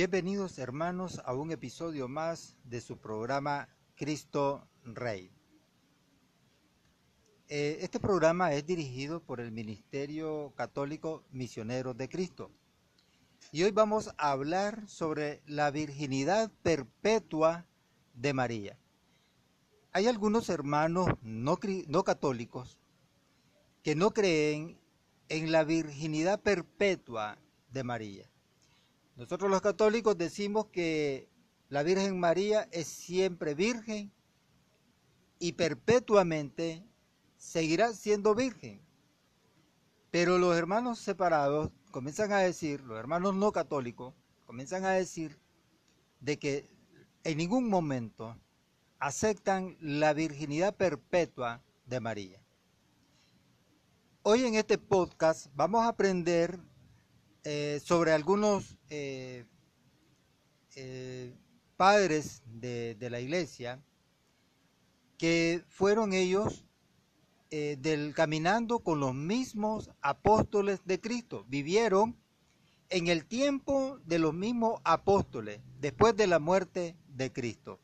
Bienvenidos hermanos a un episodio más de su programa Cristo Rey. Eh, este programa es dirigido por el Ministerio Católico Misioneros de Cristo. Y hoy vamos a hablar sobre la virginidad perpetua de María. Hay algunos hermanos no, no católicos que no creen en la virginidad perpetua de María. Nosotros los católicos decimos que la Virgen María es siempre virgen y perpetuamente seguirá siendo virgen. Pero los hermanos separados comienzan a decir, los hermanos no católicos, comienzan a decir de que en ningún momento aceptan la virginidad perpetua de María. Hoy en este podcast vamos a aprender eh, sobre algunos eh, eh, padres de, la iglesia que fueron ellos del caminando con los mismos apóstoles de Cristo, vivieron en el tiempo de los mismos apóstoles, después de la muerte de Cristo.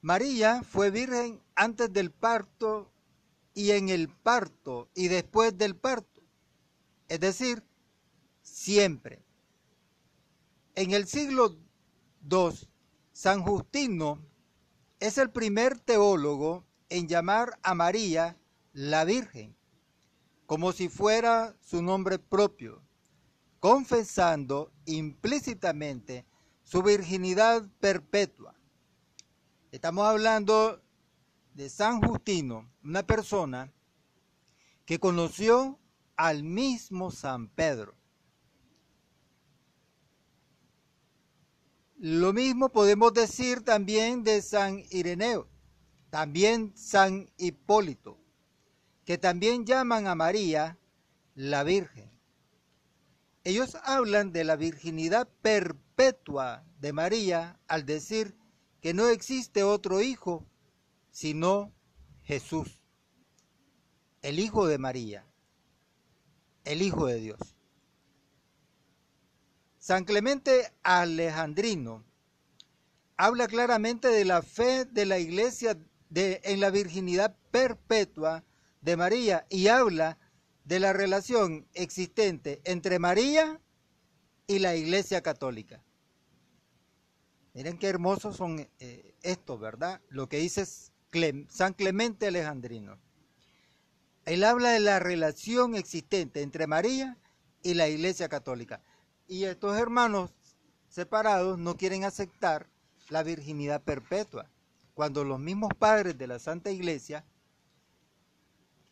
María fue virgen antes del parto y en el parto y después del parto es decir, siempre. En el siglo II, San Justino es el primer teólogo en llamar a María la Virgen, como si fuera su nombre propio, confesando implícitamente su virginidad perpetua. Estamos hablando de San Justino, una persona que conoció al mismo San Pedro. Lo mismo podemos decir también de San Ireneo, también San Hipólito, que también llaman a María la Virgen. Ellos hablan de la virginidad perpetua de María al decir que no existe otro hijo sino Jesús, el Hijo de María el Hijo de Dios. San Clemente Alejandrino habla claramente de la fe de la iglesia en la virginidad perpetua de María y habla de la relación existente entre María y la iglesia católica. Miren qué hermosos son eh, estos, ¿verdad? Lo que dice San Clemente Alejandrino. Él habla de la relación existente entre María y la Iglesia Católica. Y estos hermanos separados no quieren aceptar la virginidad perpetua, cuando los mismos padres de la Santa Iglesia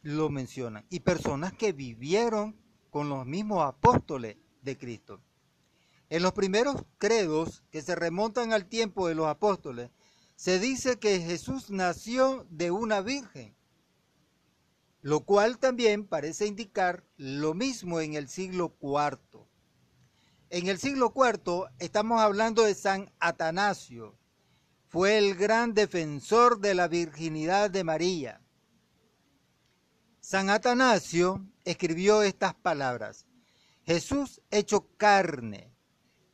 lo mencionan. Y personas que vivieron con los mismos apóstoles de Cristo. En los primeros credos que se remontan al tiempo de los apóstoles, se dice que Jesús nació de una virgen lo cual también parece indicar lo mismo en el siglo IV. En el siglo IV estamos hablando de San Atanasio, fue el gran defensor de la virginidad de María. San Atanasio escribió estas palabras, Jesús hecho carne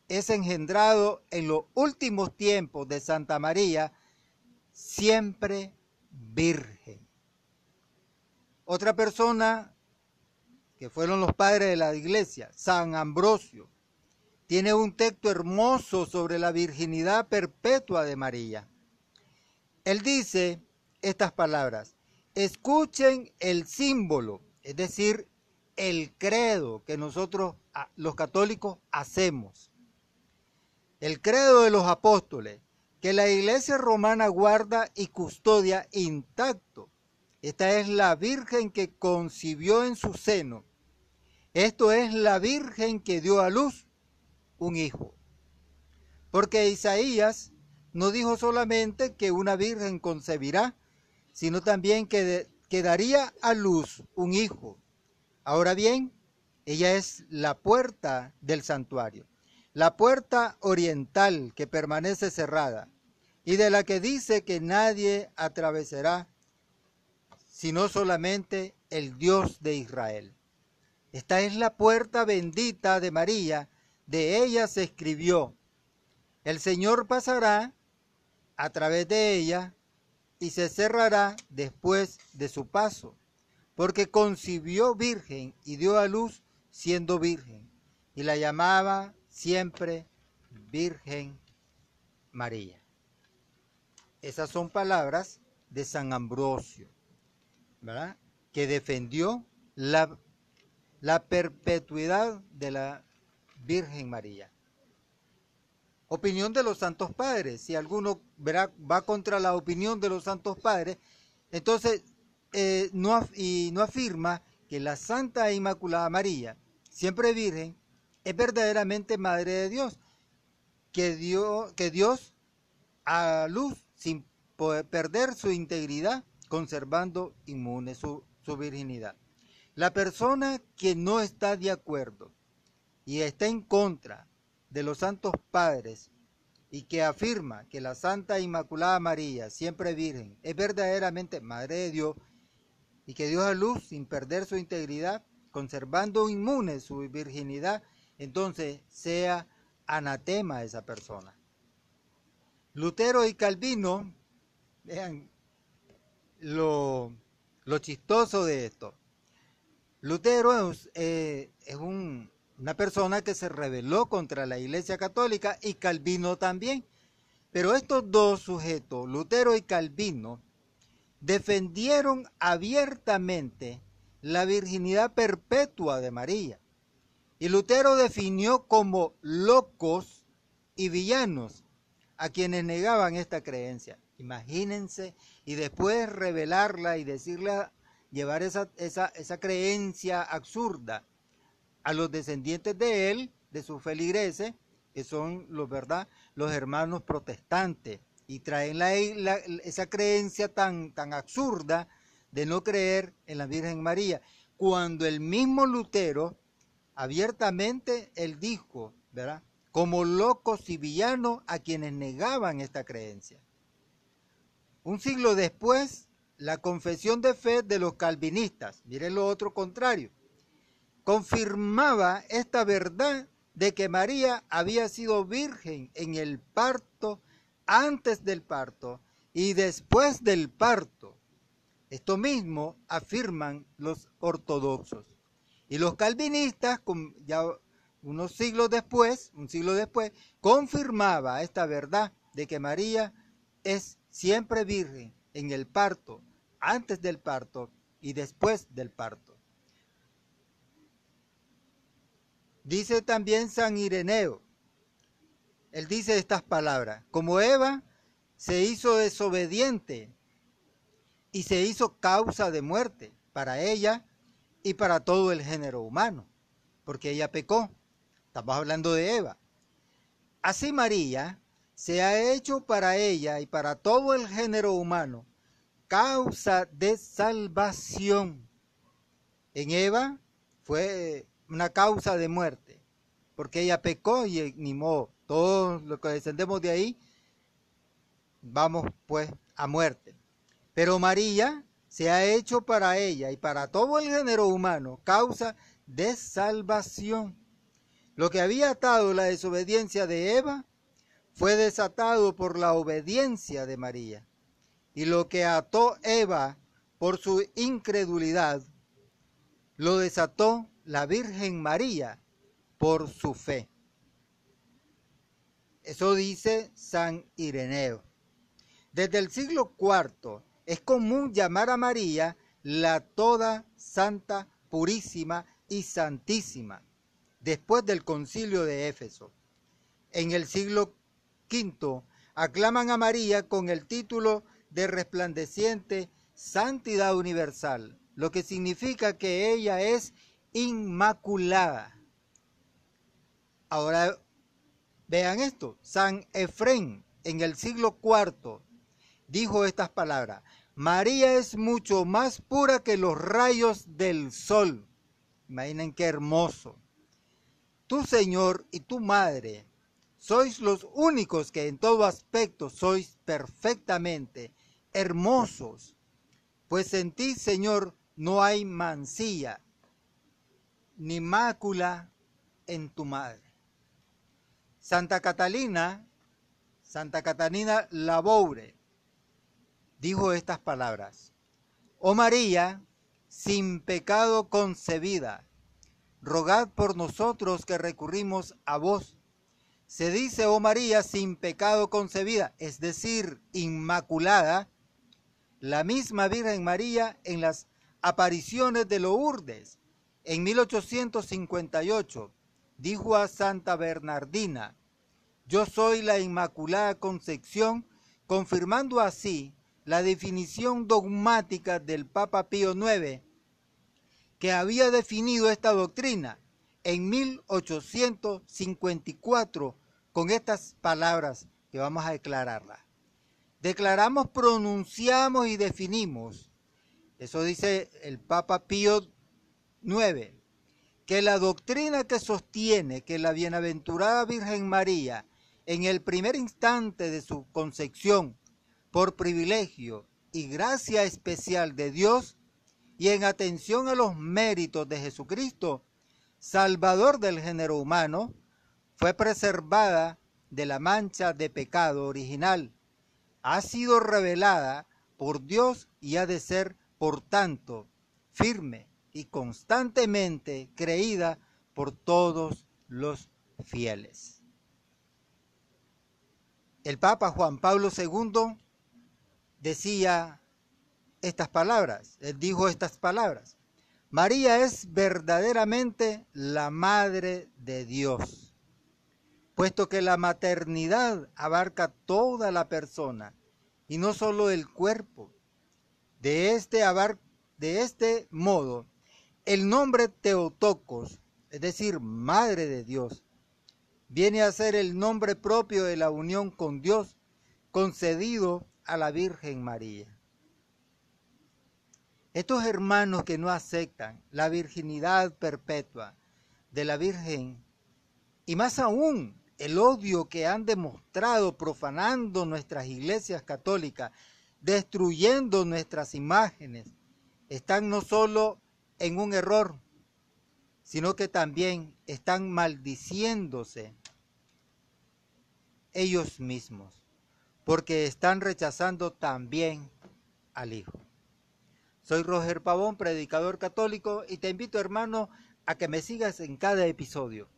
es engendrado en los últimos tiempos de Santa María, siempre virgen. Otra persona que fueron los padres de la iglesia, San Ambrosio, tiene un texto hermoso sobre la virginidad perpetua de María. Él dice estas palabras, escuchen el símbolo, es decir, el credo que nosotros los católicos hacemos. El credo de los apóstoles, que la iglesia romana guarda y custodia intacto esta es la Virgen que concibió en su seno. Esto es la Virgen que dio a luz un hijo. Porque Isaías no dijo solamente que una Virgen concebirá, sino también que, daría a luz un hijo. Ahora bien, ella es la puerta del santuario, la puerta oriental que permanece cerrada y de la que dice que nadie atravesará sino solamente el Dios de Israel. Esta es la puerta bendita de María, de ella se escribió, el Señor pasará a través de ella y se cerrará después de su paso, porque concibió virgen y dio a luz siendo virgen, y la llamaba siempre Virgen María. Esas son palabras de San Ambrosio, Que defendió la, la perpetuidad de la Virgen María. Opinión de los santos padres. Si alguno va contra la opinión de los santos padres, entonces eh, no, y no afirma que la Santa e Inmaculada María, siempre Virgen, es verdaderamente Madre de Dios, que, dio, que Dios a luz sin perder su integridad, conservando inmune su, virginidad. La persona que no está de acuerdo y está en contra de los santos padres y que afirma que la Santa Inmaculada María, siempre Virgen, es verdaderamente Madre de Dios y que dio a luz sin perder su integridad, conservando inmune su virginidad, entonces sea anatema esa persona. Lutero y Calvino, vean lo, chistoso de esto. Lutero es, eh, una persona que se rebeló contra la Iglesia Católica y Calvino también. Pero estos dos sujetos, Lutero y Calvino, defendieron abiertamente la virginidad perpetua de María. Y Lutero definió como locos y villanos a quienes negaban esta creencia. Imagínense, y después revelarla y decirle, llevar esa, esa, esa creencia absurda a los descendientes de él, de sus feligreses, que son los, ¿verdad? los hermanos protestantes, y traen la, esa creencia tan, tan absurda de no creer en la Virgen María, cuando el mismo Lutero abiertamente él dijo, ¿verdad? Como locos y villanos a quienes negaban esta creencia. Un siglo después, la confesión de fe de los calvinistas, miren lo otro contrario, confirmaba esta verdad de que María había sido virgen en el parto, antes del parto y después del parto. Esto mismo afirman los ortodoxos. Y los calvinistas, ya unos siglos después, un siglo después, confirmaba esta verdad de que María es siempre virgen en el parto, antes del parto y después del parto. Dice también San Ireneo, él dice estas palabras, como Eva se hizo desobediente y se hizo causa de muerte para ella y para todo el género humano, porque ella pecó. Estamos hablando de Eva. Así María se ha hecho para ella y para todo el género humano causa de salvación. En Eva fue una causa de muerte, porque ella pecó y animó todos los que descendemos de ahí, vamos pues a muerte. Pero María se ha hecho para ella y para todo el género humano causa de salvación. Lo que había atado la desobediencia de Eva fue desatado por la obediencia de María. Y lo que ató Eva por su incredulidad, lo desató la Virgen María por su fe. Eso dice San Ireneo. Desde el siglo IV es común llamar a María la toda santa, purísima y santísima, después del concilio de Éfeso. En el siglo V aclaman a María con el título de resplandeciente santidad universal, lo que significa que ella es inmaculada. Ahora vean esto, San Efrén en el siglo IV dijo estas palabras, María es mucho más pura que los rayos del sol. Imaginen qué hermoso. Tu Señor y tu Madre sois los únicos que en todo aspecto sois perfectamente hermosos, pues en ti, Señor, no hay mancilla ni mácula en tu madre. Santa Catalina, Santa Catalina Laboure, dijo estas palabras. Oh María, sin pecado concebida, rogad por nosotros que recurrimos a vos. Se dice, oh María, sin pecado concebida, es decir, inmaculada, la misma Virgen María en las apariciones de Lourdes en 1858 dijo a Santa Bernardina, yo soy la Inmaculada Concepción, confirmando así la definición dogmática del Papa Pío IX, que había definido esta doctrina en 1854 con estas palabras que vamos a declararla. Declaramos, pronunciamos y definimos, eso dice el Papa Pío IX, que la doctrina que sostiene que la bienaventurada Virgen María en el primer instante de su concepción por privilegio y gracia especial de Dios y en atención a los méritos de Jesucristo, Salvador del género humano, fue preservada de la mancha de pecado original, ha sido revelada por Dios y ha de ser, por tanto, firme y constantemente creída por todos los fieles. El Papa Juan Pablo II decía estas palabras, él dijo estas palabras. María es verdaderamente la Madre de Dios, puesto que la maternidad abarca toda la persona y no solo el cuerpo. De este, de este modo, el nombre Teotocos, es decir, Madre de Dios, viene a ser el nombre propio de la unión con Dios concedido a la Virgen María. Estos hermanos que no aceptan la virginidad perpetua de la Virgen, y más aún el odio que han demostrado profanando nuestras iglesias católicas, destruyendo nuestras imágenes, están no solo en un error, sino que también están maldiciéndose ellos mismos porque están rechazando también al Hijo. Soy Roger Pavón, predicador católico, y te invito, hermano, a que me sigas en cada episodio.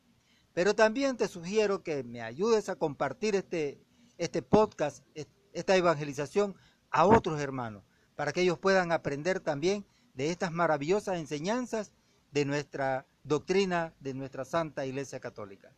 Pero también te sugiero que me ayudes a compartir este, este podcast, esta evangelización a otros hermanos, para que ellos puedan aprender también de estas maravillosas enseñanzas de nuestra doctrina, de nuestra Santa Iglesia Católica.